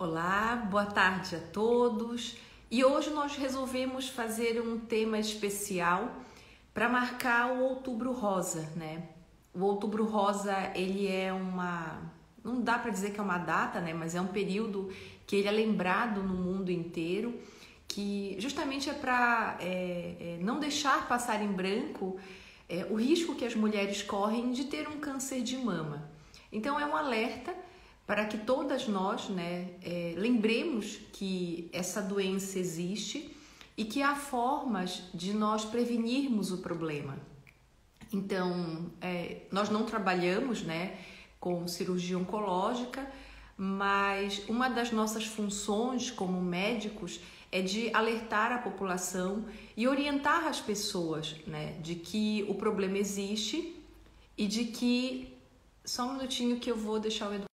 Olá, boa tarde a todos. E hoje nós resolvemos fazer um tema especial para marcar o Outubro Rosa, né? O Outubro Rosa, ele é uma não dá para dizer que é uma data, né, mas é um período que ele é lembrado no mundo inteiro, que justamente é para é, é, não deixar passar em branco é, o risco que as mulheres correm de ter um câncer de mama. Então é um alerta para que todas nós né, é, lembremos que essa doença existe e que há formas de nós prevenirmos o problema. Então, é, nós não trabalhamos né, com cirurgia oncológica, mas uma das nossas funções como médicos é de alertar a população e orientar as pessoas né, de que o problema existe e de que. Só um minutinho que eu vou deixar o Eduardo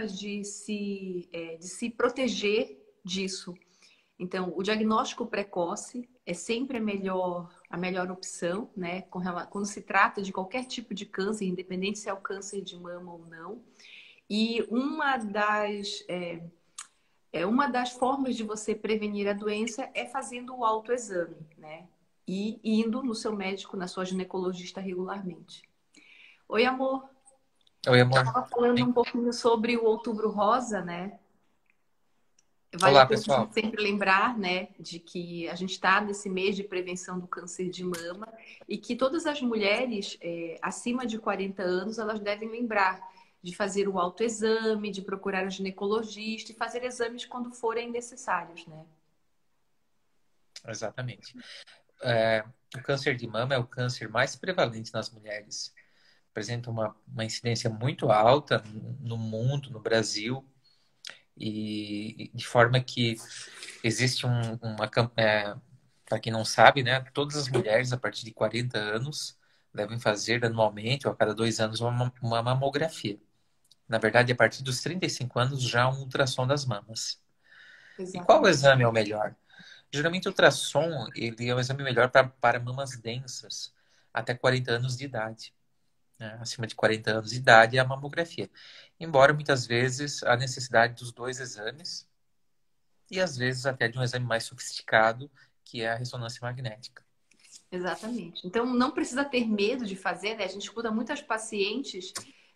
de se, é, de se proteger disso. Então, o diagnóstico precoce é sempre a melhor, a melhor opção, né? Quando se trata de qualquer tipo de câncer, independente se é o câncer de mama ou não. E uma das, é, é uma das formas de você prevenir a doença é fazendo o autoexame, né? E indo no seu médico, na sua ginecologista regularmente. Oi, amor. Oi, amor. Estava falando um pouquinho sobre o Outubro Rosa, né? Vale Olá, pessoal. sempre lembrar, né, de que a gente está nesse mês de prevenção do câncer de mama e que todas as mulheres é, acima de 40 anos elas devem lembrar de fazer o autoexame, de procurar um ginecologista e fazer exames quando forem necessários, né? Exatamente. É, o câncer de mama é o câncer mais prevalente nas mulheres apresenta uma, uma incidência muito alta no mundo, no Brasil, e de forma que existe um, uma. É, Para quem não sabe, né, todas as mulheres a partir de 40 anos devem fazer anualmente ou a cada dois anos uma, uma mamografia. Na verdade, a partir dos 35 anos já um ultrassom das mamas. E qual exame é o melhor? Geralmente o ultrassom ele é o exame melhor para, para mamas densas até 40 anos de idade né, acima de 40 anos de idade, é a mamografia. Embora muitas vezes a necessidade dos dois exames e às vezes até de um exame mais sofisticado, que é a ressonância magnética. Exatamente. Então não precisa ter medo de fazer, né? A gente escuta muitas pacientes,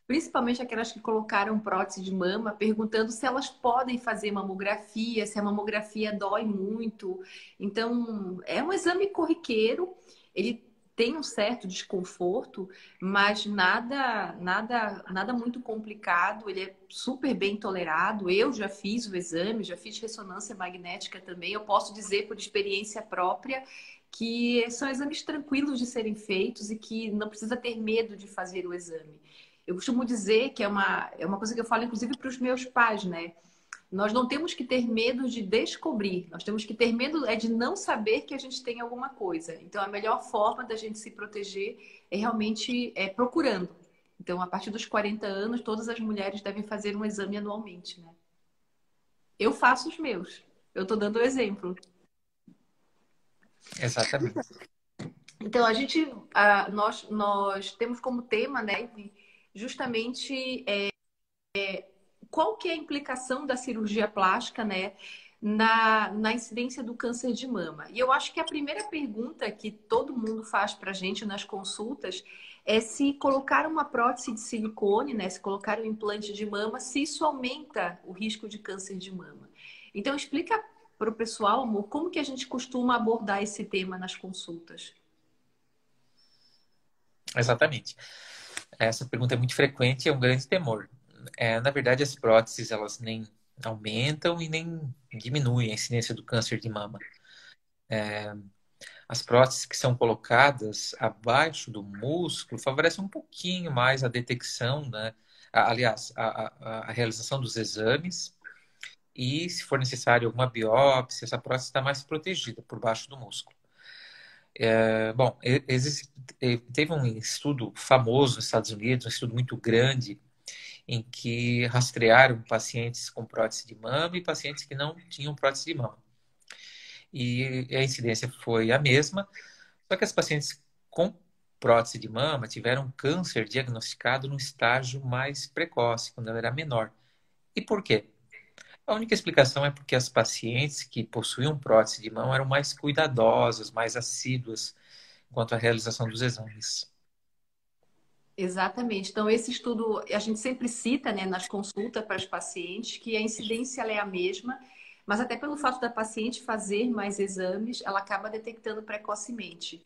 principalmente aquelas que colocaram prótese de mama, perguntando se elas podem fazer mamografia, se a mamografia dói muito. Então, é um exame corriqueiro, ele tem um certo desconforto, mas nada, nada, nada muito complicado. Ele é super bem tolerado. Eu já fiz o exame, já fiz ressonância magnética também. Eu posso dizer por experiência própria que são exames tranquilos de serem feitos e que não precisa ter medo de fazer o exame. Eu costumo dizer que é uma, é uma coisa que eu falo, inclusive, para os meus pais, né? Nós não temos que ter medo de descobrir, nós temos que ter medo é de não saber que a gente tem alguma coisa. Então, a melhor forma da gente se proteger é realmente é, procurando. Então, a partir dos 40 anos, todas as mulheres devem fazer um exame anualmente, né? Eu faço os meus. Eu estou dando o exemplo. Exatamente. Então, a gente, a, nós, nós temos como tema, né, justamente é, é, qual que é a implicação da cirurgia plástica, né? Na, na incidência do câncer de mama. E eu acho que a primeira pergunta que todo mundo faz para a gente nas consultas é se colocar uma prótese de silicone, né, se colocar um implante de mama, se isso aumenta o risco de câncer de mama. Então, explica para o pessoal, amor, como que a gente costuma abordar esse tema nas consultas? Exatamente. Essa pergunta é muito frequente e é um grande temor é, na verdade, as próteses elas nem aumentam e nem diminuem a incidência do câncer de mama. É, as próteses que são colocadas abaixo do músculo favorecem um pouquinho mais a detecção, né? aliás, a, a, a realização dos exames e, se for necessário alguma biópsia, essa prótese está mais protegida por baixo do músculo. É, bom, existe, teve um estudo famoso nos Estados Unidos, um estudo muito grande, em que rastrearam pacientes com prótese de mama e pacientes que não tinham prótese de mama. E a incidência foi a mesma, só que as pacientes com prótese de mama tiveram câncer diagnosticado no estágio mais precoce, quando ela era menor. E por quê? A única explicação é porque as pacientes que possuíam prótese de mão eram mais cuidadosas, mais assíduas quanto à realização dos exames. Exatamente. Então, esse estudo, a gente sempre cita né, nas consultas para os pacientes que a incidência é a mesma, mas até pelo fato da paciente fazer mais exames, ela acaba detectando precocemente.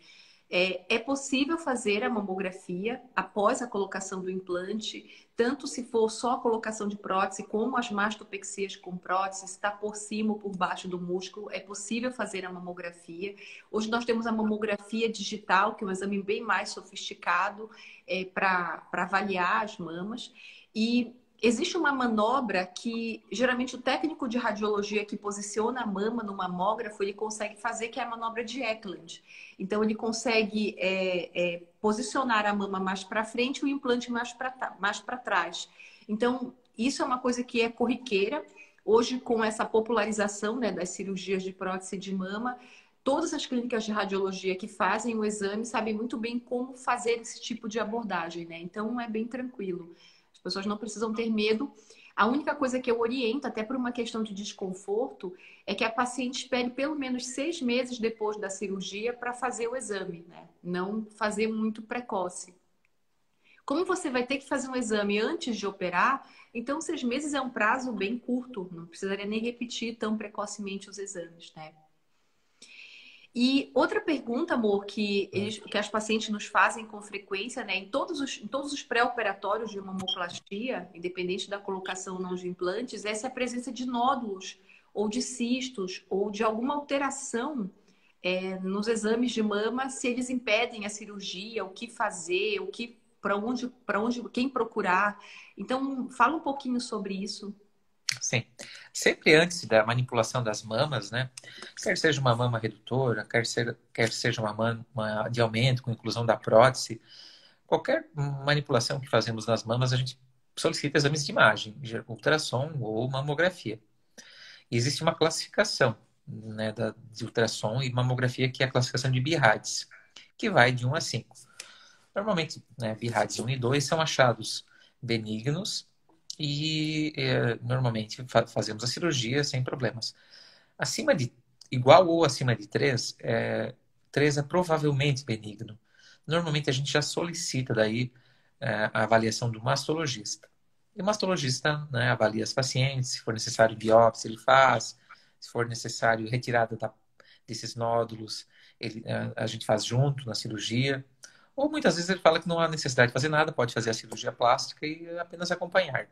É, é, possível fazer a mamografia após a colocação do implante, tanto se for só a colocação de prótese, como as mastopexias com prótese, está por cima ou por baixo do músculo, é possível fazer a mamografia. Hoje nós temos a mamografia digital, que é um exame bem mais sofisticado é, para avaliar as mamas. E existe uma manobra que geralmente o técnico de radiologia que posiciona a mama no mamógrafo ele consegue fazer, que é a manobra de Eckland. Então ele consegue é, é, posicionar a mama mais para frente e o implante mais para mais trás. Então isso é uma coisa que é corriqueira. Hoje, com essa popularização né, das cirurgias de prótese de mama, todas as clínicas de radiologia que fazem o exame sabem muito bem como fazer esse tipo de abordagem, né? Então é bem tranquilo. As pessoas não precisam ter medo. A única coisa que eu oriento, até por uma questão de desconforto, é que a paciente espere pelo menos seis meses depois da cirurgia para fazer o exame, né? Não fazer muito precoce. Como você vai ter que fazer um exame antes de operar, então seis meses é um prazo bem curto, não precisaria nem repetir tão precocemente os exames, né? E outra pergunta, amor, que, eles, que as pacientes nos fazem com frequência, né, em todos os, em todos os pré-operatórios de mamoplastia, independente da colocação ou não de implantes, é se a presença de nódulos ou de cistos ou de alguma alteração é, nos exames de mama, se eles impedem a cirurgia, o que fazer, o que para onde, para onde, quem procurar. Então, fala um pouquinho sobre isso. Sim. Sempre antes da manipulação das mamas, né? Quer seja uma mama redutora, quer, ser, quer seja uma mama de aumento com inclusão da prótese, qualquer manipulação que fazemos nas mamas, a gente solicita exames de imagem, ultrassom ou mamografia. E existe uma classificação né, da, de ultrassom e mamografia, que é a classificação de BIRADS, que vai de 1 a 5. Normalmente, né, BIRADS 1 e 2 são achados benignos e é, normalmente fa fazemos a cirurgia sem problemas. Acima de igual ou acima de 3, é, 3 é provavelmente benigno. Normalmente a gente já solicita daí é, a avaliação do mastologista. E o mastologista né, avalia as pacientes, se for necessário biópsia, ele faz, se for necessário retirada da, desses nódulos, ele, a, a gente faz junto na cirurgia. Ou muitas vezes ele fala que não há necessidade de fazer nada, pode fazer a cirurgia plástica e apenas acompanhar.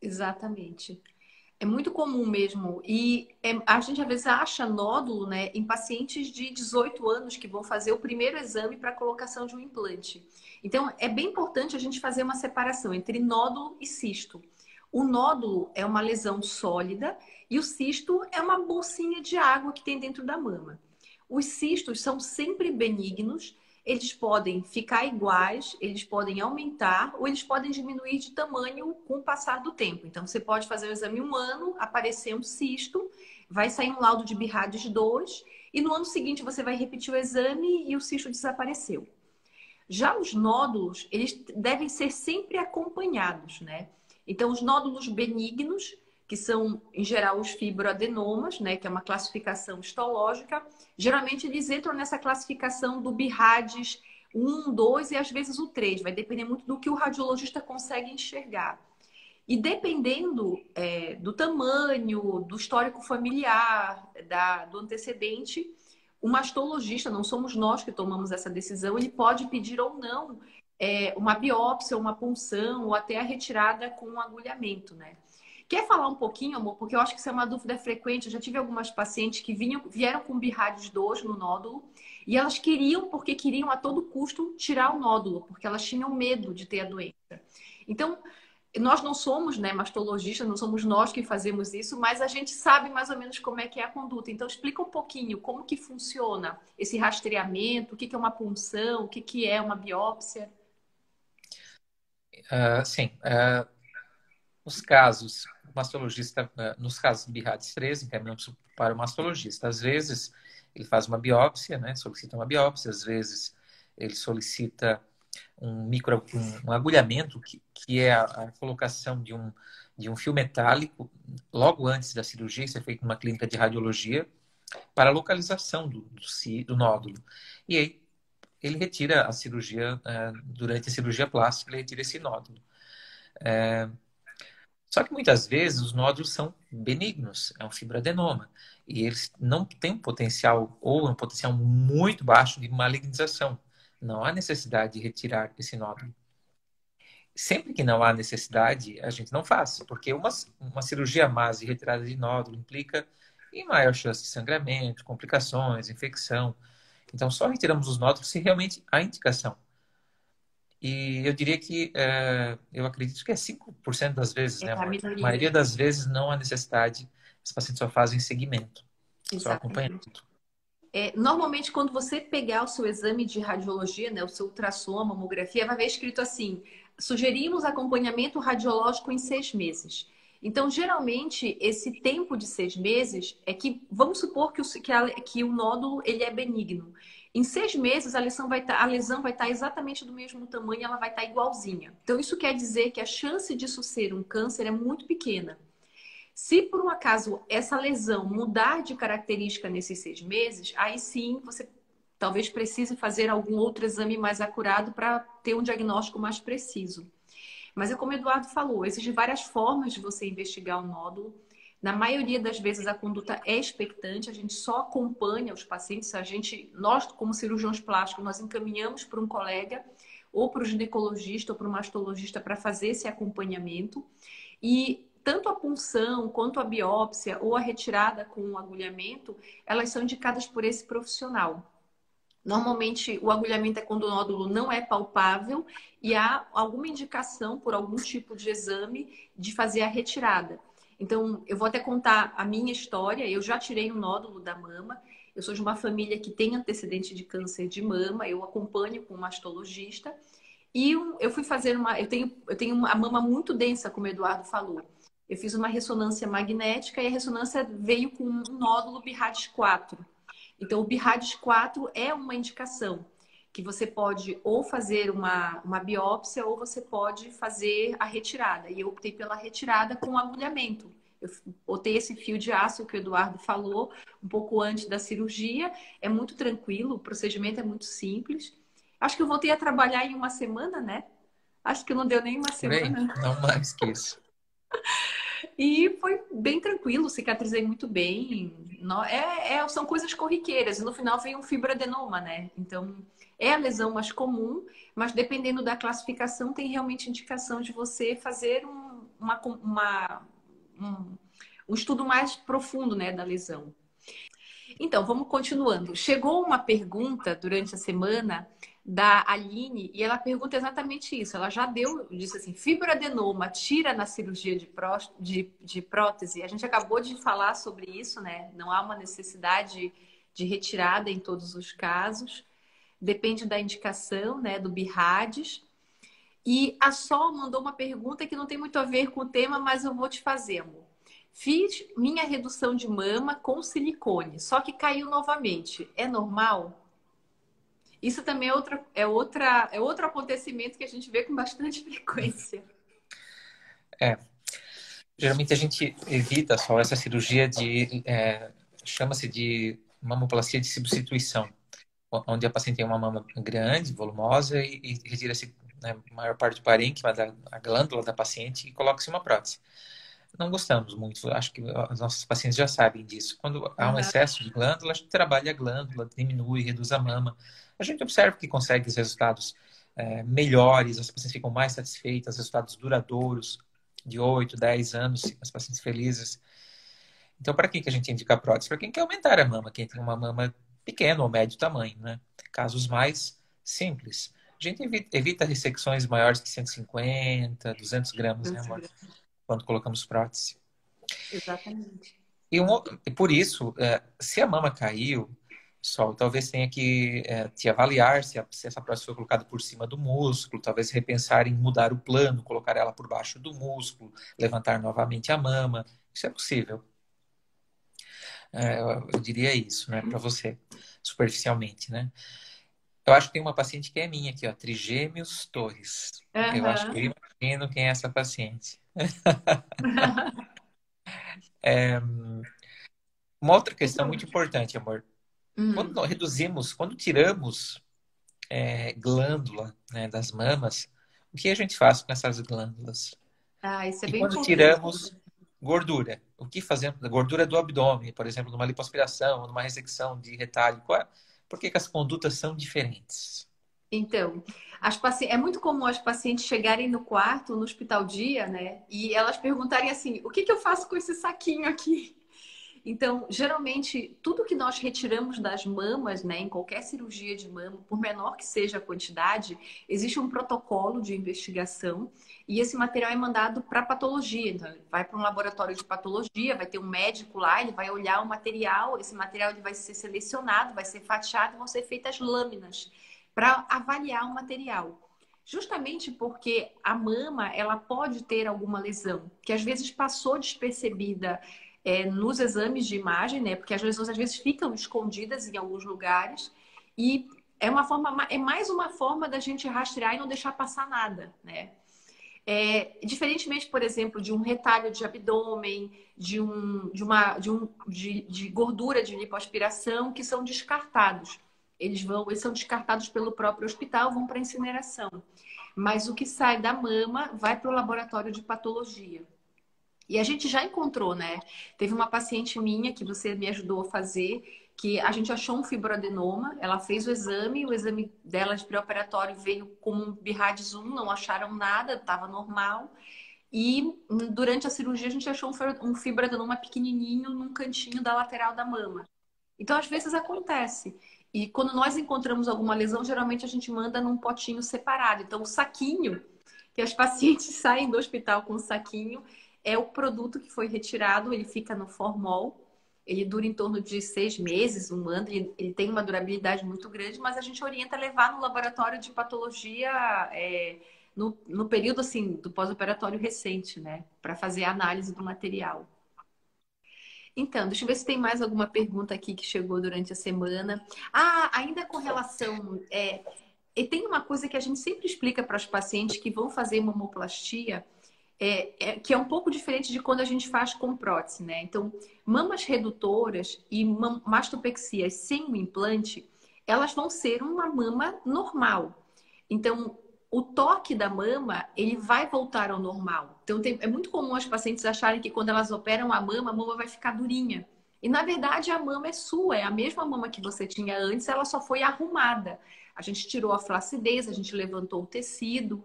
Exatamente. É muito comum mesmo. E é, a gente às vezes acha nódulo né, em pacientes de 18 anos que vão fazer o primeiro exame para colocação de um implante. Então, é bem importante a gente fazer uma separação entre nódulo e cisto. O nódulo é uma lesão sólida e o cisto é uma bolsinha de água que tem dentro da mama. Os cistos são sempre benignos eles podem ficar iguais, eles podem aumentar ou eles podem diminuir de tamanho com o passar do tempo. Então, você pode fazer o exame um ano, aparecer um cisto, vai sair um laudo de Birrades 2 e no ano seguinte você vai repetir o exame e o cisto desapareceu. Já os nódulos, eles devem ser sempre acompanhados, né? Então, os nódulos benignos, que são, em geral, os fibroadenomas, né, que é uma classificação histológica. Geralmente eles entram nessa classificação do BIRADS 1, 2 e às vezes o 3. Vai depender muito do que o radiologista consegue enxergar. E dependendo é, do tamanho, do histórico familiar, da, do antecedente, o mastologista, não somos nós que tomamos essa decisão, ele pode pedir ou não é, uma biópsia, uma punção ou até a retirada com um agulhamento, né? Quer falar um pouquinho, amor? Porque eu acho que isso é uma dúvida frequente. Eu já tive algumas pacientes que vinham, vieram com birrádios 2 no nódulo e elas queriam, porque queriam a todo custo, tirar o nódulo, porque elas tinham medo de ter a doença. Então, nós não somos né, mastologistas, não somos nós que fazemos isso, mas a gente sabe mais ou menos como é que é a conduta. Então, explica um pouquinho como que funciona esse rastreamento, o que, que é uma punção, o que, que é uma biópsia. Uh, sim. Uh, os casos mastologista, eh, nos casos de BIRADS 13, encaminhamos para o mastologista. Às vezes, ele faz uma biópsia, né? solicita uma biópsia, às vezes, ele solicita um micro um, um agulhamento que, que é a, a, colocação de um de um fio metálico logo antes da cirurgia, isso é feito numa clínica de radiologia para a localização do, do, do nódulo. E aí ele retira a cirurgia é, durante a cirurgia plástica, ele retira esse nódulo. É, só que muitas vezes os nódulos são benignos, é um fibroadenoma, e eles não têm um potencial ou um potencial muito baixo de malignização. Não há necessidade de retirar esse nódulo. Sempre que não há necessidade, a gente não faz, porque uma, uma cirurgia mais de retirada de nódulo implica em maior chance de sangramento, complicações, infecção. Então, só retiramos os nódulos se realmente há indicação. E eu diria que, é, eu acredito que é 5% das vezes, é né? A maioria das vezes não há necessidade, os pacientes só fazem seguimento, Exatamente. só acompanhamento. É, normalmente, quando você pegar o seu exame de radiologia, né, o seu ultrassom, a mamografia, vai ver escrito assim: sugerimos acompanhamento radiológico em seis meses. Então, geralmente, esse tempo de seis meses é que, vamos supor que o, que, a, que o nódulo ele é benigno. Em seis meses, a lesão vai estar, tá, lesão vai estar tá exatamente do mesmo tamanho, ela vai estar tá igualzinha. Então, isso quer dizer que a chance disso ser um câncer é muito pequena. Se por um acaso essa lesão mudar de característica nesses seis meses, aí sim você talvez precise fazer algum outro exame mais acurado para ter um diagnóstico mais preciso. Mas é como o Eduardo falou, existem várias formas de você investigar o nódulo. Na maioria das vezes a conduta é expectante, a gente só acompanha os pacientes, a gente, nós como cirurgiões plásticos, nós encaminhamos para um colega ou para o ginecologista ou para o mastologista para fazer esse acompanhamento. E tanto a punção quanto a biópsia ou a retirada com o agulhamento, elas são indicadas por esse profissional. Normalmente, o agulhamento é quando o nódulo não é palpável e há alguma indicação por algum tipo de exame de fazer a retirada. Então, eu vou até contar a minha história. Eu já tirei um nódulo da mama. Eu sou de uma família que tem antecedente de câncer de mama. Eu acompanho com um mastologista. E eu fui fazer uma. Eu tenho, eu tenho uma mama muito densa, como o Eduardo falou. Eu fiz uma ressonância magnética e a ressonância veio com um nódulo BIRADS 4. Então, o BIRADS 4 é uma indicação que você pode ou fazer uma, uma biópsia ou você pode fazer a retirada. E eu optei pela retirada com agulhamento. Eu botei esse fio de aço que o Eduardo falou um pouco antes da cirurgia. É muito tranquilo, o procedimento é muito simples. Acho que eu voltei a trabalhar em uma semana, né? Acho que não deu nem uma semana. Bem, não mais que isso. e foi bem tranquilo, cicatrizei muito bem. É, é, são coisas corriqueiras. E no final veio um fibroadenoma, né? Então, é a lesão mais comum, mas dependendo da classificação, tem realmente indicação de você fazer um, uma, uma, um, um estudo mais profundo né, da lesão. Então, vamos continuando. Chegou uma pergunta durante a semana da Aline e ela pergunta exatamente isso. Ela já deu, disse assim: fibroadenoma tira na cirurgia de, pró de, de prótese? A gente acabou de falar sobre isso, né? Não há uma necessidade de retirada em todos os casos depende da indicação, né, do BIRADS. E a Sol mandou uma pergunta que não tem muito a ver com o tema, mas eu vou te fazer, amor. Fiz minha redução de mama com silicone, só que caiu novamente. É normal? Isso também é, outra, é, outra, é outro acontecimento que a gente vê com bastante frequência. É. Geralmente a gente evita só essa cirurgia de. É, chama-se de mamoplastia de substituição onde a paciente tem uma mama grande, volumosa e, e retira-se né, a maior parte do parênquima da a glândula da paciente e coloca-se uma prótese. Não gostamos muito, acho que os nossos pacientes já sabem disso. Quando há um excesso de glândula, a gente trabalha a glândula, diminui, reduz a mama. A gente observa que consegue os resultados é, melhores, as pacientes ficam mais satisfeitas, resultados duradouros, de 8, 10 anos, as pacientes felizes. Então, para quem que a gente indica a prótese? Para quem quer aumentar a mama, quem tem uma mama pequeno ou médio tamanho, né? Casos mais simples. A gente evita, ressecções maiores que 150, 200 gramas, né, amor? Quando colocamos prótese. Exatamente. E, um, e por isso, é, se a mama caiu, Sol, talvez tenha que é, te avaliar se, a, se, essa prótese foi colocada por cima do músculo, talvez repensar em mudar o plano, colocar ela por baixo do músculo, levantar novamente a mama. Isso é possível. É, eu, eu, diria isso, né, para você, superficialmente, né? Eu acho que tem uma paciente que é minha aqui, ó, Trigêmeos Torres. Uhum. Eu acho que eu imagino quem é essa paciente. é, uma outra questão muito importante, amor. Uhum. Quando nós reduzimos, quando tiramos é, glândula né, das mamas, o que a gente faz com essas glândulas? Ah, isso é e bem quando tiramos gordura, o que fazemos? Gordura do abdômen, por exemplo, numa lipoaspiração, numa ressecção de retalho. É? Por que, que as condutas são diferentes? Então, as paci... é muito comum as pacientes chegarem no quarto, no hospital dia, né? E elas perguntarem assim: o que, que eu faço com esse saquinho aqui? Então, geralmente, tudo que nós retiramos das mamas, né, em qualquer cirurgia de mama, por menor que seja a quantidade, existe um protocolo de investigação e esse material é mandado para patologia. Então, vai para um laboratório de patologia, vai ter um médico lá, ele vai olhar o material, esse material ele vai ser selecionado, vai ser fatiado vão ser feitas lâminas para avaliar o material justamente porque a mama ela pode ter alguma lesão que às vezes passou despercebida é, nos exames de imagem, né? Porque as lesões às vezes ficam escondidas em alguns lugares e é uma forma, é mais uma forma da gente rastrear e não deixar passar nada, né? É, diferentemente, por exemplo, de um retalho de abdômen, de, um, de, uma, de, um, de, de gordura de lipoaspiração, que são descartados. Eles vão, eles são descartados pelo próprio hospital, vão para incineração. Mas o que sai da mama vai para o laboratório de patologia. E a gente já encontrou, né? Teve uma paciente minha que você me ajudou a fazer, que a gente achou um fibroadenoma, ela fez o exame, o exame dela de pré-operatório veio com um BIRADS 1, não acharam nada, estava normal. E durante a cirurgia a gente achou um fibroadenoma pequenininho num cantinho da lateral da mama. Então, às vezes acontece. E quando nós encontramos alguma lesão, geralmente a gente manda num potinho separado. Então, o saquinho, que as pacientes saem do hospital com o saquinho, é o produto que foi retirado, ele fica no formol, ele dura em torno de seis meses, um ano, ele, ele tem uma durabilidade muito grande, mas a gente orienta a levar no laboratório de patologia é, no, no período assim do pós-operatório recente, né, para fazer a análise do material. Então, deixa eu ver se tem mais alguma pergunta aqui que chegou durante a semana. Ah, ainda com relação. É, e tem uma coisa que a gente sempre explica para os pacientes que vão fazer mamoplastia é, é, que é um pouco diferente de quando a gente faz com prótese, né? Então, mamas redutoras e mastopexias sem o implante, elas vão ser uma mama normal. Então, o toque da mama, ele vai voltar ao normal. Então, tem, é muito comum as pacientes acharem que quando elas operam a mama, a mama vai ficar durinha. E, na verdade, a mama é sua, é a mesma mama que você tinha antes, ela só foi arrumada. A gente tirou a flacidez, a gente levantou o tecido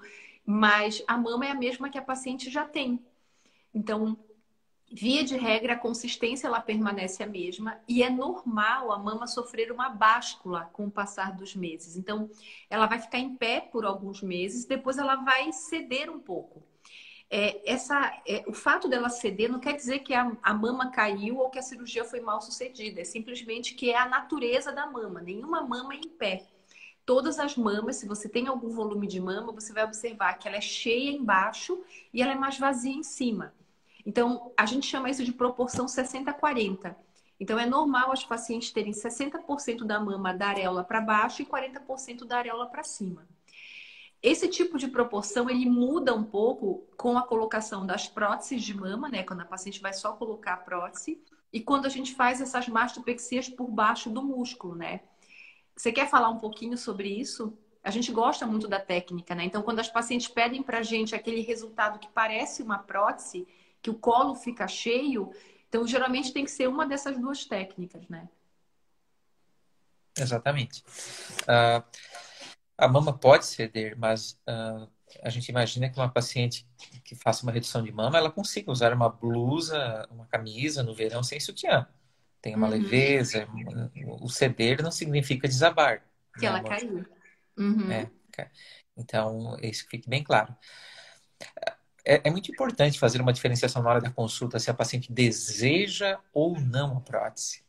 mas a mama é a mesma que a paciente já tem. Então, via de regra, a consistência ela permanece a mesma e é normal a mama sofrer uma báscula com o passar dos meses. Então, ela vai ficar em pé por alguns meses, depois ela vai ceder um pouco. É, essa, é, o fato dela ceder não quer dizer que a, a mama caiu ou que a cirurgia foi mal sucedida, é simplesmente que é a natureza da mama. Nenhuma mama é em pé todas as mamas, se você tem algum volume de mama, você vai observar que ela é cheia embaixo e ela é mais vazia em cima. Então, a gente chama isso de proporção 60-40. Então, é normal as pacientes terem 60% da mama da areola para baixo e 40% da areola para cima. Esse tipo de proporção ele muda um pouco com a colocação das próteses de mama, né? Quando a paciente vai só colocar a prótese e quando a gente faz essas mastopexias por baixo do músculo, né? Você quer falar um pouquinho sobre isso? A gente gosta muito da técnica, né? Então, quando as pacientes pedem para a gente aquele resultado que parece uma prótese, que o colo fica cheio, então geralmente tem que ser uma dessas duas técnicas, né? Exatamente. Uh, a mama pode ceder, mas uh, a gente imagina que uma paciente que faça uma redução de mama, ela consiga usar uma blusa, uma camisa no verão sem sutiã tem uma uhum. leveza. O ceder não significa desabar. Que né, ela caiu. Uhum. É, então, isso fique bem claro. É, é, muito importante fazer uma diferenciação na hora da consulta se a paciente deseja ou não a prótese.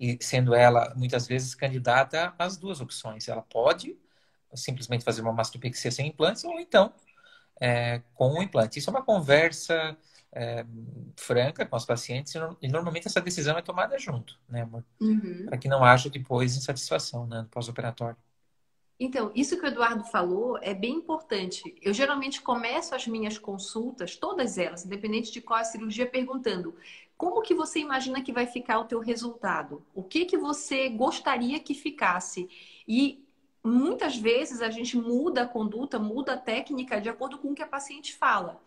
E sendo ela, muitas vezes, candidata às duas opções. Ela pode simplesmente fazer uma mastopexia sem implantes ou então é, com o implante. Isso é uma conversa é, franca com os pacientes e normalmente essa decisão é tomada junto, né, amor? Uhum. Para que não haja depois insatisfação né, no pós-operatório. Então, isso que o Eduardo falou é bem importante. Eu geralmente começo as minhas consultas, todas elas, independente de qual é a cirurgia, perguntando como que você imagina que vai ficar o teu resultado? O que que você gostaria que ficasse? E muitas vezes a gente muda a conduta, muda a técnica de acordo com o que a paciente fala.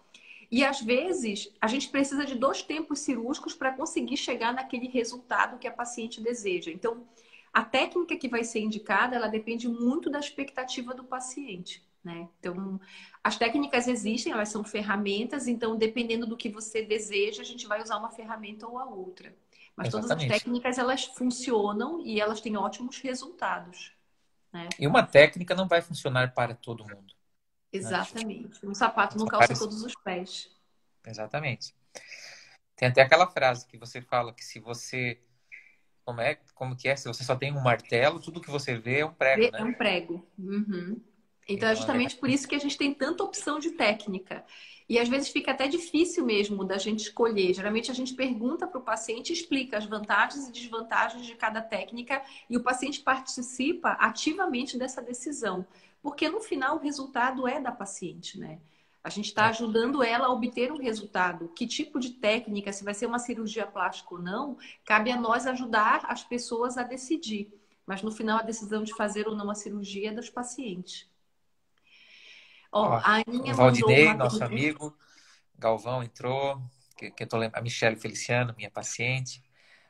E às vezes a gente precisa de dois tempos cirúrgicos para conseguir chegar naquele resultado que a paciente deseja. Então, a técnica que vai ser indicada, ela depende muito da expectativa do paciente, né? Então, as técnicas existem, elas são ferramentas, então, dependendo do que você deseja, a gente vai usar uma ferramenta ou a outra. Mas Exatamente. todas as técnicas, elas funcionam e elas têm ótimos resultados. Né? E uma técnica não vai funcionar para todo mundo. Né? Exatamente. Um sapato não calça todos os pés. Exatamente. Tem até aquela frase que você fala que se você como é, como que é? Se você só tem um martelo, tudo que você vê é um prego, é né? É um prego. Uhum. Então, é, é justamente por isso que a gente tem tanta opção de técnica. E às vezes fica até difícil mesmo da gente escolher. Geralmente a gente pergunta para o paciente, explica as vantagens e desvantagens de cada técnica e o paciente participa ativamente dessa decisão. Porque no final o resultado é da paciente, né? A gente está é. ajudando ela a obter um resultado. Que tipo de técnica, se vai ser uma cirurgia plástica ou não, cabe a nós ajudar as pessoas a decidir. Mas no final, a decisão de fazer ou não a cirurgia é dos pacientes. Ó, a Aninha Valdinei, nosso amigo, Galvão entrou, que, que eu tô lembrando, a Michelle Feliciano, minha paciente.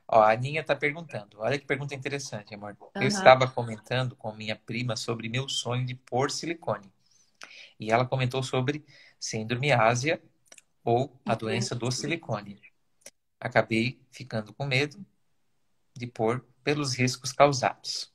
Ó, a Aninha está perguntando. Olha que pergunta interessante, amor. Uhum. Eu estava comentando com minha prima sobre meu sonho de pôr silicone. E ela comentou sobre síndrome ásia ou a doença do silicone. Acabei ficando com medo de pôr pelos riscos causados.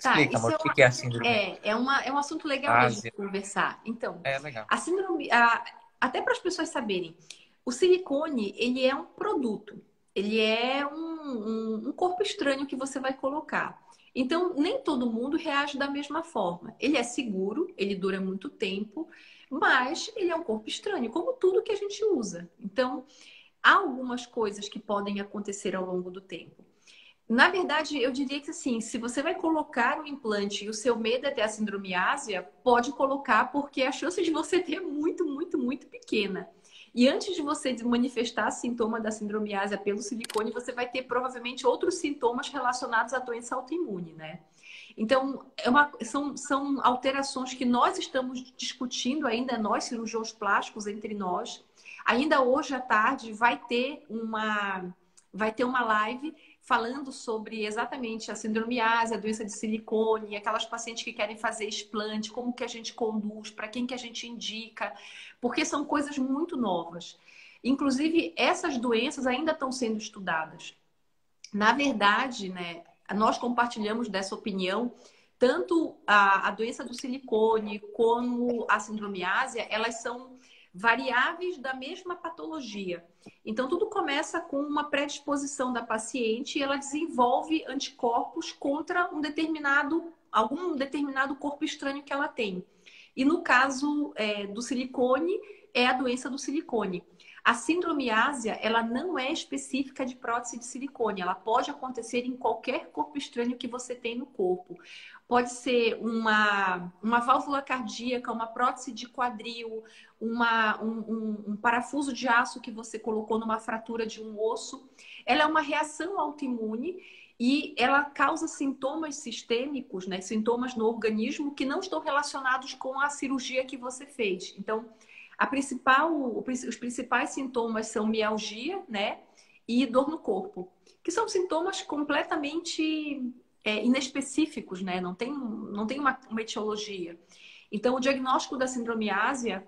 Tá, Explica, amor, é uma, o que é a síndrome? É, é, uma, é um assunto legal de conversar. Então, é legal. a síndrome, a, até para as pessoas saberem, o silicone, ele é um produto. Ele é um, um, um corpo estranho que você vai colocar. Então, nem todo mundo reage da mesma forma. Ele é seguro, ele dura muito tempo, mas ele é um corpo estranho, como tudo que a gente usa. Então, há algumas coisas que podem acontecer ao longo do tempo. Na verdade, eu diria que assim, se você vai colocar o implante e o seu medo é ter a síndrome ásia, pode colocar, porque a chance de você ter é muito, muito, muito pequena. E antes de você manifestar sintoma da síndrome ásia pelo silicone, você vai ter provavelmente outros sintomas relacionados à doença autoimune, né? Então, é uma, são, são alterações que nós estamos discutindo ainda, nós, cirurgiões plásticos, entre nós. Ainda hoje à tarde vai ter uma, vai ter uma live falando sobre exatamente a síndrome ásia, a doença de silicone, aquelas pacientes que querem fazer explante, como que a gente conduz, para quem que a gente indica, porque são coisas muito novas. Inclusive, essas doenças ainda estão sendo estudadas. Na verdade, né, nós compartilhamos dessa opinião. Tanto a, a doença do silicone como a síndrome ásia, elas são variáveis da mesma patologia. Então, tudo começa com uma predisposição da paciente e ela desenvolve anticorpos contra um determinado, algum determinado corpo estranho que ela tem. E no caso é, do silicone, é a doença do silicone. A síndrome ásia, ela não é específica de prótese de silicone, ela pode acontecer em qualquer corpo estranho que você tem no corpo. Pode ser uma, uma válvula cardíaca, uma prótese de quadril, uma, um, um, um parafuso de aço que você colocou numa fratura de um osso. Ela é uma reação autoimune e ela causa sintomas sistêmicos, né? sintomas no organismo que não estão relacionados com a cirurgia que você fez. Então, a principal, os principais sintomas são mialgia, né? E dor no corpo, que são sintomas completamente é, inespecíficos, né? Não tem, não tem uma, uma etiologia. Então, o diagnóstico da síndrome ásia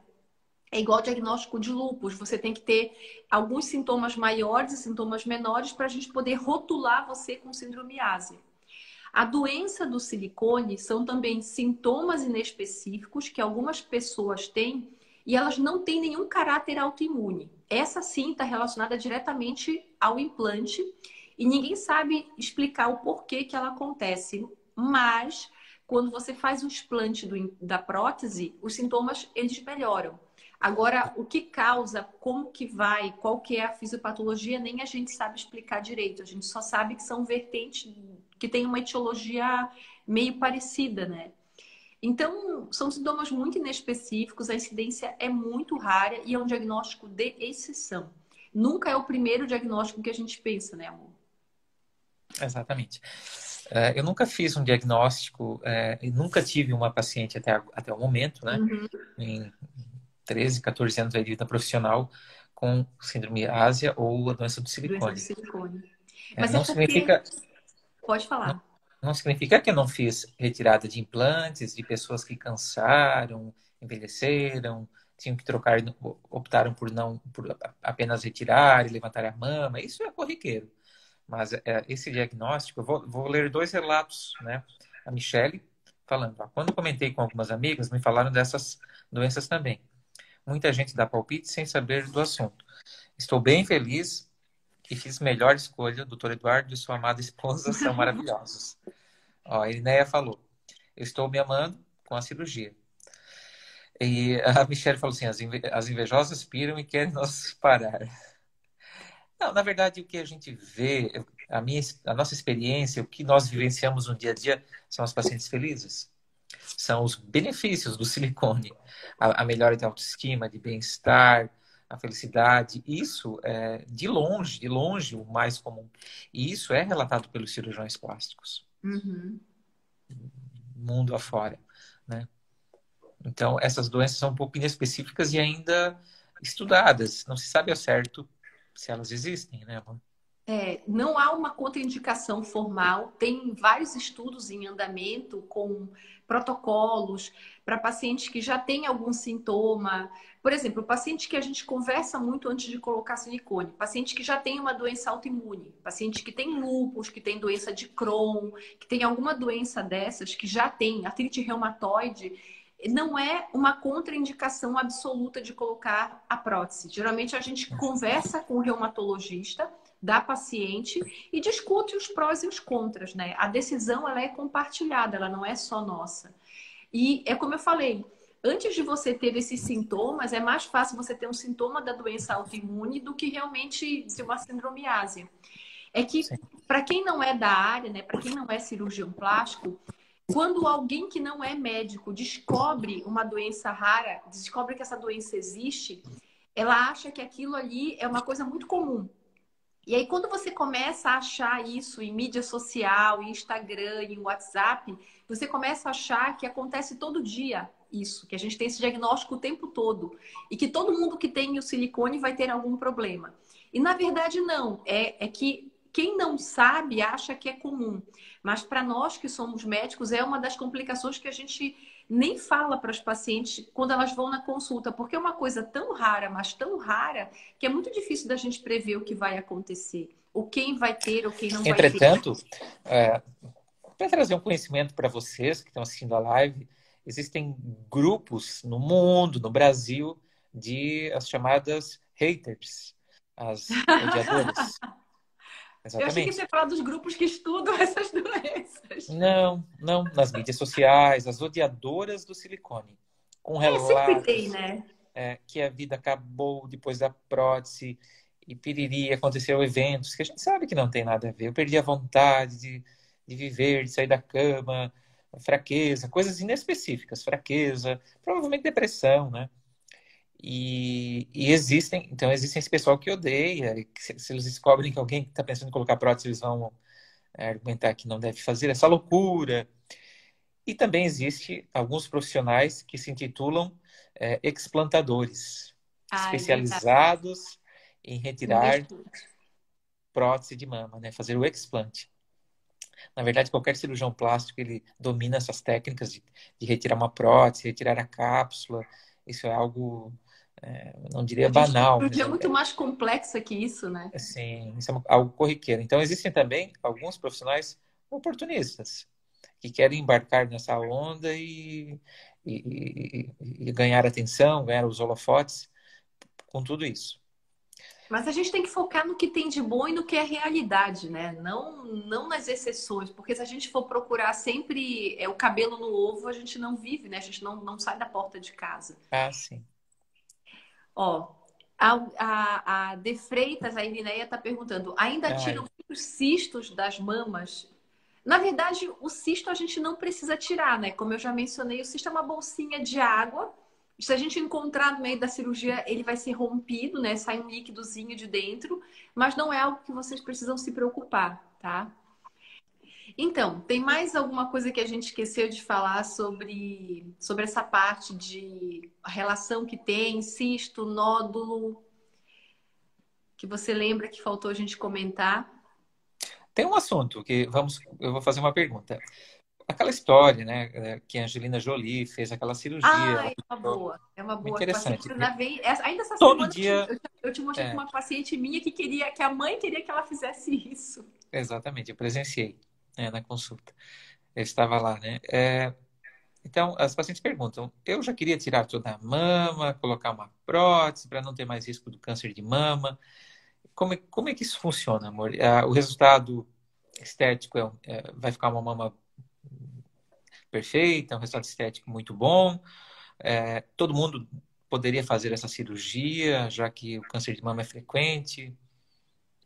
é igual ao diagnóstico de lúpus. Você tem que ter alguns sintomas maiores e sintomas menores para a gente poder rotular você com síndrome ásia. A doença do silicone são também sintomas inespecíficos que algumas pessoas têm e elas não têm nenhum caráter autoimune. Essa sim está relacionada diretamente ao implante e ninguém sabe explicar o porquê que ela acontece. Mas quando você faz o explante do, da prótese, os sintomas eles melhoram. Agora, o que causa, como que vai, qual que é a fisiopatologia, nem a gente sabe explicar direito. A gente só sabe que são vertentes que têm uma etiologia meio parecida, né? Então, são sintomas muito inespecíficos, a incidência é muito rara e é um diagnóstico de exceção. Nunca é o primeiro diagnóstico que a gente pensa, né, amor? Exatamente. Uh, eu nunca fiz um diagnóstico, uh, nunca tive uma paciente até, até o momento, né? Uhum. Em 13, 14 anos de vida profissional com síndrome ásia ou a doença do silicone. Doença do silicone. É, Mas é, não porque... significa. Pode falar. Não, não significa que eu não fiz retirada de implantes de pessoas que cansaram, envelheceram, tinham que trocar, optaram por não por apenas retirar e levantar a mama. Isso é corriqueiro. Mas é, esse diagnóstico, eu vou, vou, ler dois relatos, né? A Michelle falando, ó, quando comentei com algumas amigas, me falaram dessas doenças também. Muita gente dá palpite sem saber do assunto. Estou bem feliz e fiz melhor escolha. O doutor Eduardo e sua amada esposa são maravilhosos. Ó, a Irineia falou: Eu estou me amando com a cirurgia. E a Michelle falou assim: as invejosas piram e querem nos parar. Não, na verdade, o que a gente vê, a, minha, a nossa experiência, o que nós vivenciamos no dia a dia são as pacientes felizes. São os benefícios do silicone. A, a melhora de autoestima, de bem-estar, a felicidade. Isso é, de longe, de longe, o mais comum. E isso é relatado pelos cirurgiões plásticos. Uhum. Mundo afora, né? Então, essas doenças são um pouco inespecíficas e ainda estudadas. Não se sabe ao certo se elas existem, né, amor? É, não há uma contraindicação formal, tem vários estudos em andamento com protocolos para pacientes que já têm algum sintoma. Por exemplo, paciente que a gente conversa muito antes de colocar silicone, paciente que já tem uma doença autoimune, paciente que tem lúpus, que tem doença de Crohn, que tem alguma doença dessas, que já tem artrite reumatoide, não é uma contraindicação absoluta de colocar a prótese. Geralmente a gente conversa com o reumatologista da paciente e discute os prós e os contras, né? A decisão ela é compartilhada, ela não é só nossa. E é como eu falei, antes de você ter esses sintomas, é mais fácil você ter um sintoma da doença autoimune do que realmente de uma sindromiase. É que para quem não é da área, né, para quem não é cirurgião plástico, quando alguém que não é médico descobre uma doença rara, descobre que essa doença existe, ela acha que aquilo ali é uma coisa muito comum. E aí, quando você começa a achar isso em mídia social, em Instagram, em WhatsApp, você começa a achar que acontece todo dia isso, que a gente tem esse diagnóstico o tempo todo. E que todo mundo que tem o silicone vai ter algum problema. E na verdade, não. É, é que quem não sabe acha que é comum. Mas para nós que somos médicos, é uma das complicações que a gente nem fala para as pacientes quando elas vão na consulta, porque é uma coisa tão rara, mas tão rara, que é muito difícil da gente prever o que vai acontecer, ou quem vai ter, ou quem não Entretanto, vai ter. Entretanto, é, para trazer um conhecimento para vocês que estão assistindo a live, existem grupos no mundo, no Brasil, de as chamadas haters, as odiadoras. Exatamente. Eu achei que você ia falar dos grupos que estudam essas doenças. Não, não. Nas mídias sociais, as odiadoras do silicone. Com relatos é, sempre tem, né? É, que a vida acabou depois da prótese e piriri, aconteceu eventos que a gente sabe que não tem nada a ver. Eu perdi a vontade de, de viver, de sair da cama, fraqueza, coisas inespecíficas, fraqueza, provavelmente depressão, né? E, e, existem, então existem esse pessoal que odeia, se, se eles descobrem que alguém está pensando em colocar prótese, eles vão é, argumentar que não deve fazer essa loucura. E também existe alguns profissionais que se intitulam é, explantadores, ah, especializados em retirar prótese de mama, né? fazer o explante. Na verdade, qualquer cirurgião plástico ele domina essas técnicas de, de retirar uma prótese, retirar a cápsula. Isso é algo é, não diria banal. Porque é muito mais complexa que isso, né? Sim, isso é algo corriqueiro. Então, existem também alguns profissionais oportunistas que querem embarcar nessa onda e, e, e ganhar atenção, ganhar os holofotes com tudo isso. Mas a gente tem que focar no que tem de bom e no que é realidade, né? Não, não nas exceções, porque se a gente for procurar sempre é, o cabelo no ovo, a gente não vive, né? A gente não, não sai da porta de casa. Ah, sim. Ó, a, a, a De Freitas, a Irineia está perguntando, ainda é. tiram os cistos das mamas? Na verdade, o cisto a gente não precisa tirar, né? Como eu já mencionei, o cisto é uma bolsinha de água. Se a gente encontrar no meio da cirurgia, ele vai ser rompido, né? Sai um líquidozinho de dentro, mas não é algo que vocês precisam se preocupar, tá? Então, tem mais alguma coisa que a gente esqueceu de falar sobre, sobre essa parte de relação que tem, cisto, nódulo, que você lembra que faltou a gente comentar? Tem um assunto que vamos, eu vou fazer uma pergunta. Aquela história, né, é, que a Angelina Jolie fez aquela cirurgia. Ah, é uma boa, é uma boa. Interessante. Vem, ainda essa Todo semana dia... eu, eu te mostrei é. uma paciente minha que queria, que a mãe queria que ela fizesse isso. Exatamente, eu presenciei né, na consulta. Eu estava lá, né? É, então, as pacientes perguntam: eu já queria tirar toda a mama, colocar uma prótese para não ter mais risco do câncer de mama. Como é, como é que isso funciona, amor? É, o resultado estético é, é, vai ficar uma mama perfeita, um resultado estético muito bom. É, todo mundo poderia fazer essa cirurgia, já que o câncer de mama é frequente?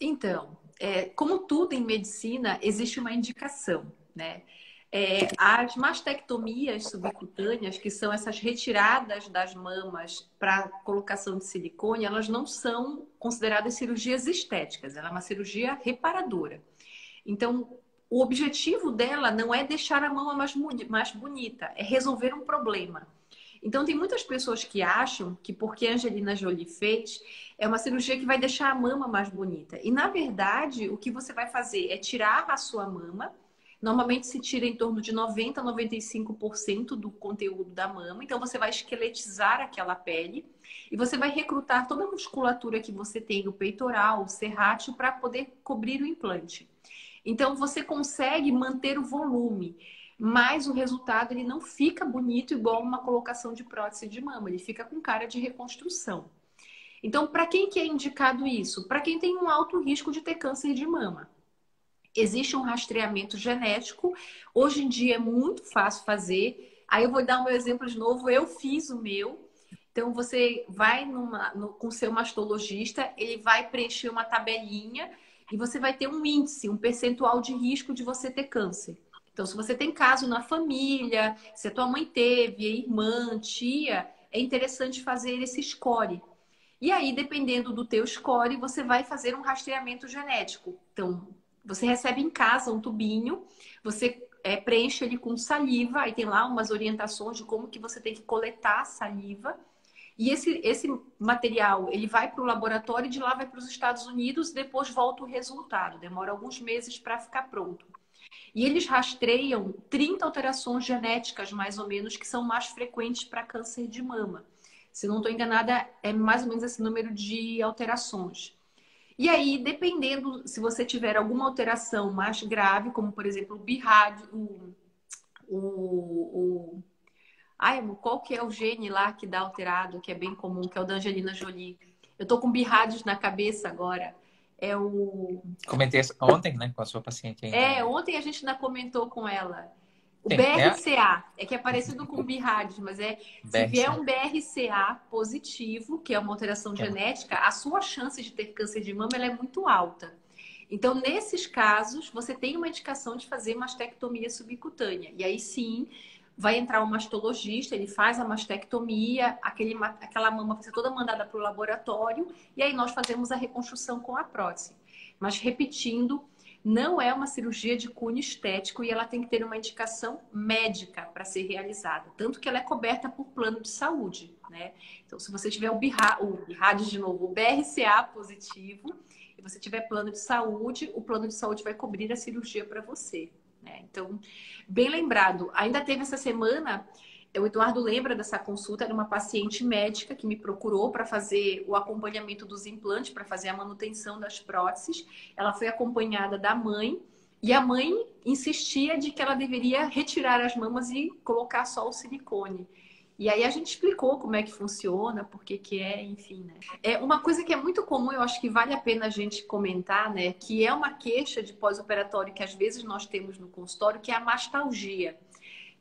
Então, é, como tudo em medicina, existe uma indicação, né? É, as mastectomias subcutâneas, que são essas retiradas das mamas para colocação de silicone, elas não são consideradas cirurgias estéticas, ela é uma cirurgia reparadora. Então, o objetivo dela não é deixar a mama mais, mais bonita, é resolver um problema. Então, tem muitas pessoas que acham que porque Angelina Jolie fez, é uma cirurgia que vai deixar a mama mais bonita. E, na verdade, o que você vai fazer é tirar a sua mama. Normalmente se tira em torno de 90% a 95% do conteúdo da mama. Então, você vai esqueletizar aquela pele e você vai recrutar toda a musculatura que você tem no peitoral, o serrátil, para poder cobrir o implante. Então, você consegue manter o volume mas o resultado ele não fica bonito igual uma colocação de prótese de mama, ele fica com cara de reconstrução. Então, para quem que é indicado isso? Para quem tem um alto risco de ter câncer de mama. Existe um rastreamento genético, hoje em dia é muito fácil fazer. Aí eu vou dar um exemplo de novo, eu fiz o meu. Então, você vai numa, no, com seu mastologista, ele vai preencher uma tabelinha e você vai ter um índice, um percentual de risco de você ter câncer. Então, se você tem caso na família, se a tua mãe teve, irmã, tia, é interessante fazer esse score. E aí, dependendo do teu score, você vai fazer um rastreamento genético. Então, você recebe em casa um tubinho, você é, preenche ele com saliva, aí tem lá umas orientações de como que você tem que coletar a saliva. E esse, esse material, ele vai para o laboratório e de lá vai para os Estados Unidos, depois volta o resultado. Demora alguns meses para ficar pronto. E eles rastreiam 30 alterações genéticas, mais ou menos, que são mais frequentes para câncer de mama. Se não estou enganada, é mais ou menos esse número de alterações. E aí, dependendo, se você tiver alguma alteração mais grave, como por exemplo o BIRAD, o, o, o Ai, qual que é o gene lá que dá alterado, que é bem comum, que é o da Angelina Jolie? Eu tô com birrades na cabeça agora é o. Comentei ontem, né, com a sua paciente ainda. É, ontem a gente ainda comentou com ela. O Sim, BRCA, é... é... que é parecido com o BIRADS, mas é BRCA. se vier um BRCA positivo, que é uma alteração é. genética, a sua chance de ter câncer de mama é muito alta. Então, nesses casos, você tem uma indicação de fazer mastectomia subcutânea. E aí sim, vai entrar o mastologista, ele faz a mastectomia, aquele, aquela mama vai ser toda mandada para o laboratório e aí nós fazemos a reconstrução com a prótese. Mas repetindo, não é uma cirurgia de cunho estético e ela tem que ter uma indicação médica para ser realizada, tanto que ela é coberta por plano de saúde, né? Então, se você tiver o BIRA, o BIRAD de novo, o BRCA positivo, e você tiver plano de saúde, o plano de saúde vai cobrir a cirurgia para você. Né? Então, bem lembrado. Ainda teve essa semana, o Eduardo lembra dessa consulta, era uma paciente médica que me procurou para fazer o acompanhamento dos implantes, para fazer a manutenção das próteses. Ela foi acompanhada da mãe e a mãe insistia de que ela deveria retirar as mamas e colocar só o silicone. E aí a gente explicou como é que funciona, por que que é, enfim, né? É uma coisa que é muito comum, eu acho que vale a pena a gente comentar, né? Que é uma queixa de pós-operatório que às vezes nós temos no consultório, que é a mastalgia,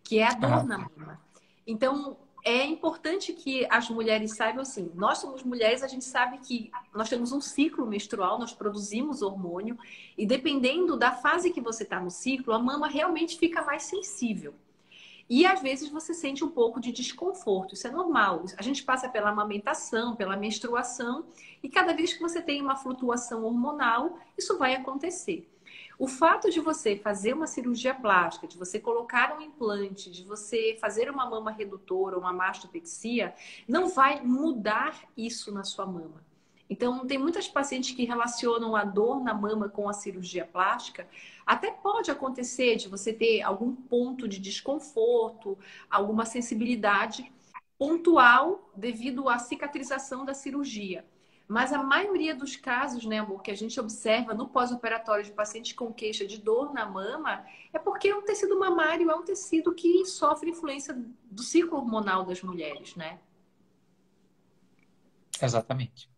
que é a dor na mama. Então, é importante que as mulheres saibam assim, nós somos mulheres, a gente sabe que nós temos um ciclo menstrual, nós produzimos hormônio, e dependendo da fase que você está no ciclo, a mama realmente fica mais sensível. E às vezes você sente um pouco de desconforto, isso é normal. A gente passa pela amamentação, pela menstruação, e cada vez que você tem uma flutuação hormonal, isso vai acontecer. O fato de você fazer uma cirurgia plástica, de você colocar um implante, de você fazer uma mama redutora, uma mastopexia, não vai mudar isso na sua mama. Então, tem muitas pacientes que relacionam a dor na mama com a cirurgia plástica. Até pode acontecer de você ter algum ponto de desconforto, alguma sensibilidade pontual devido à cicatrização da cirurgia. Mas a maioria dos casos, né, amor, que a gente observa no pós-operatório de pacientes com queixa de dor na mama, é porque o tecido mamário é um tecido que sofre influência do ciclo hormonal das mulheres, né? Exatamente.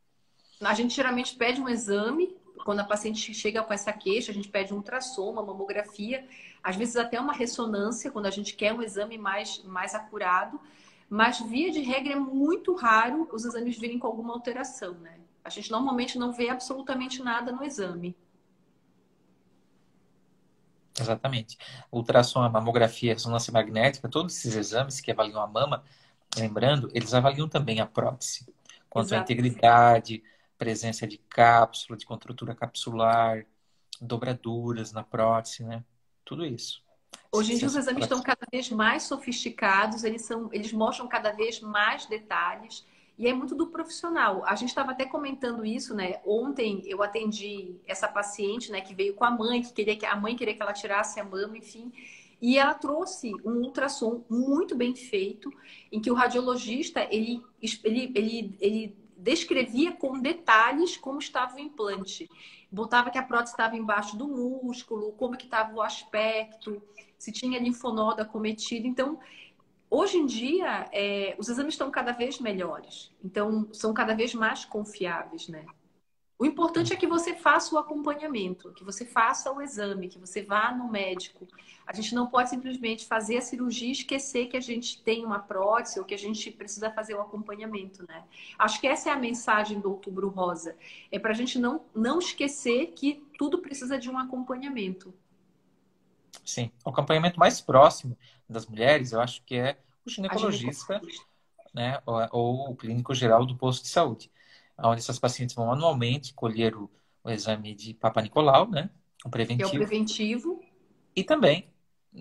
A gente geralmente pede um exame, quando a paciente chega com essa queixa, a gente pede um ultrassom, uma mamografia, às vezes até uma ressonância, quando a gente quer um exame mais, mais acurado, mas via de regra é muito raro os exames virem com alguma alteração, né? A gente normalmente não vê absolutamente nada no exame. Exatamente. Ultrassom, a mamografia, a ressonância magnética, todos esses exames que avaliam a mama, lembrando, eles avaliam também a prótese. Quanto à integridade, presença de cápsula, de contratura capsular, dobraduras na prótese, né? Tudo isso. Hoje em dia os exames estão cada vez mais sofisticados, eles, são, eles mostram cada vez mais detalhes e é muito do profissional. A gente estava até comentando isso, né? Ontem eu atendi essa paciente, né, que veio com a mãe, que queria que a mãe queria que ela tirasse a mama, enfim. E ela trouxe um ultrassom muito bem feito, em que o radiologista ele, ele, ele, ele descrevia com detalhes como estava o implante. Botava que a prótese estava embaixo do músculo, como que estava o aspecto, se tinha linfonodo acometido. Então, hoje em dia, é, os exames estão cada vez melhores. Então, são cada vez mais confiáveis, né? O importante é que você faça o acompanhamento, que você faça o exame, que você vá no médico. A gente não pode simplesmente fazer a cirurgia e esquecer que a gente tem uma prótese ou que a gente precisa fazer o acompanhamento, né? Acho que essa é a mensagem do Outubro Rosa. É para a gente não, não esquecer que tudo precisa de um acompanhamento. Sim, o acompanhamento mais próximo das mulheres, eu acho que é o ginecologista, né, ou, ou o clínico geral do posto de saúde onde essas pacientes vão anualmente colher o, o exame de Papa Nicolau, né? O preventivo. É o preventivo. E também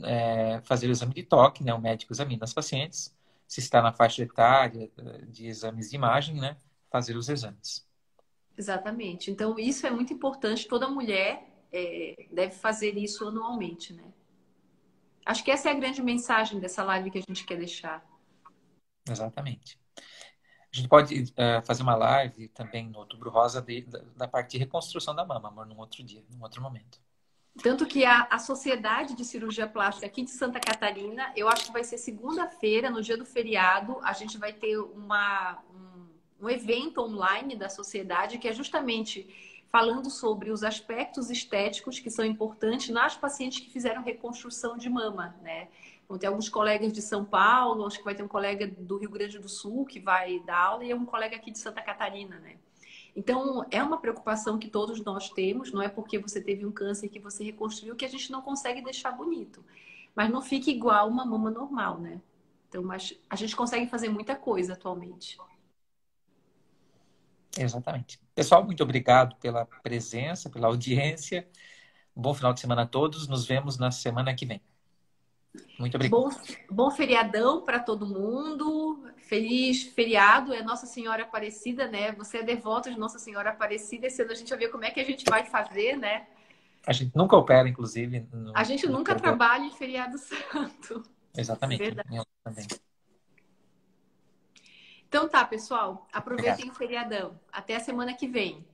é, fazer o exame de toque, né? O médico examina as pacientes, se está na faixa etária de exames de imagem, né? Fazer os exames. Exatamente. Então, isso é muito importante. Toda mulher é, deve fazer isso anualmente, né? Acho que essa é a grande mensagem dessa live que a gente quer deixar. Exatamente. A gente pode uh, fazer uma live também no Outubro Rosa de, da, da, parte de reconstrução da mama, amor, num outro dia, num outro momento. Tanto que a, a Sociedade de Cirurgia Plástica aqui de Santa Catarina, eu acho que vai ser segunda-feira, no dia do feriado, a gente vai ter uma, um, um evento online da sociedade que é justamente falando sobre os aspectos estéticos que são importantes nas pacientes que fizeram reconstrução de mama, né? Vão ter alguns colegas de São Paulo, acho que vai ter um colega do Rio Grande do Sul que vai dar aula e um colega aqui de Santa Catarina, né? Então, é uma preocupação que todos nós temos, não é porque você teve um câncer que você reconstruiu que a gente não consegue deixar bonito. Mas não fica igual uma mama normal, né? Então, mas a gente consegue fazer muita coisa atualmente. Exatamente. Pessoal, muito obrigado pela presença, pela audiência. bom final de semana a todos. Nos vemos na semana que vem. Muito obrigado. Bom, bom feriadão para todo mundo. Feliz feriado. É Nossa Senhora Aparecida, né? Você é devoto de Nossa Senhora Aparecida. Esse ano a gente vai ver como é que a gente vai fazer, né? A gente nunca opera, inclusive. No... a gente nunca trabalha em feriado santo. Exatamente. Verdade. também. Então tá, pessoal. Aproveitem Obrigado. o feriadão. Até a semana que vem.